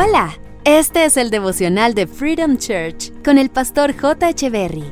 Hola, este es el devocional de Freedom Church con el pastor J. Echeverry.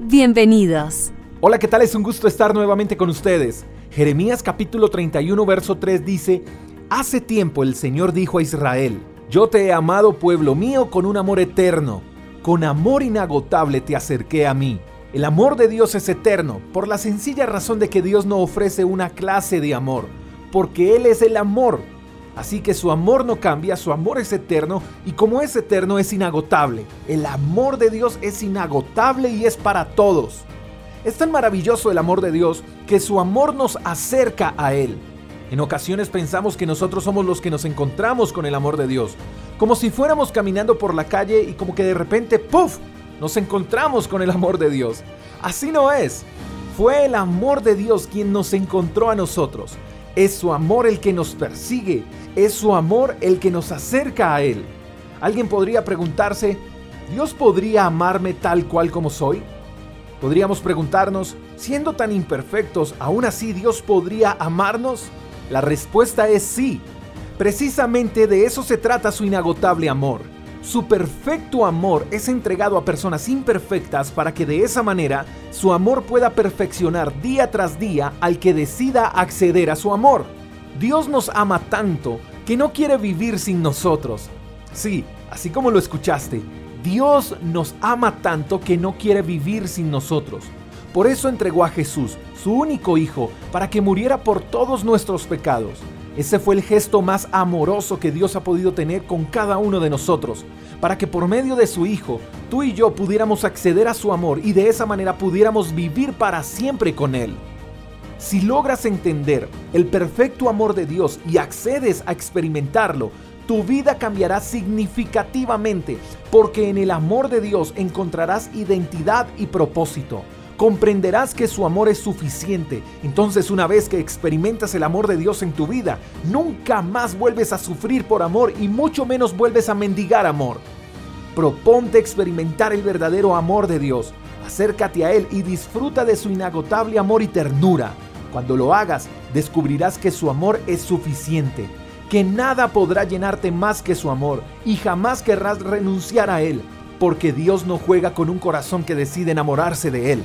Bienvenidos. Hola, ¿qué tal? Es un gusto estar nuevamente con ustedes. Jeremías capítulo 31, verso 3 dice, Hace tiempo el Señor dijo a Israel, Yo te he amado, pueblo mío, con un amor eterno. Con amor inagotable te acerqué a mí. El amor de Dios es eterno, por la sencilla razón de que Dios no ofrece una clase de amor, porque Él es el amor Así que su amor no cambia, su amor es eterno y como es eterno es inagotable. El amor de Dios es inagotable y es para todos. Es tan maravilloso el amor de Dios que su amor nos acerca a Él. En ocasiones pensamos que nosotros somos los que nos encontramos con el amor de Dios, como si fuéramos caminando por la calle y como que de repente, ¡puf!, nos encontramos con el amor de Dios. Así no es. Fue el amor de Dios quien nos encontró a nosotros. Es su amor el que nos persigue, es su amor el que nos acerca a Él. Alguien podría preguntarse, ¿Dios podría amarme tal cual como soy? Podríamos preguntarnos, siendo tan imperfectos, ¿aún así Dios podría amarnos? La respuesta es sí. Precisamente de eso se trata su inagotable amor. Su perfecto amor es entregado a personas imperfectas para que de esa manera su amor pueda perfeccionar día tras día al que decida acceder a su amor. Dios nos ama tanto que no quiere vivir sin nosotros. Sí, así como lo escuchaste, Dios nos ama tanto que no quiere vivir sin nosotros. Por eso entregó a Jesús, su único Hijo, para que muriera por todos nuestros pecados. Ese fue el gesto más amoroso que Dios ha podido tener con cada uno de nosotros, para que por medio de su Hijo, tú y yo pudiéramos acceder a su amor y de esa manera pudiéramos vivir para siempre con Él. Si logras entender el perfecto amor de Dios y accedes a experimentarlo, tu vida cambiará significativamente, porque en el amor de Dios encontrarás identidad y propósito comprenderás que su amor es suficiente. Entonces una vez que experimentas el amor de Dios en tu vida, nunca más vuelves a sufrir por amor y mucho menos vuelves a mendigar amor. Proponte experimentar el verdadero amor de Dios. Acércate a Él y disfruta de su inagotable amor y ternura. Cuando lo hagas, descubrirás que su amor es suficiente, que nada podrá llenarte más que su amor y jamás querrás renunciar a Él, porque Dios no juega con un corazón que decide enamorarse de Él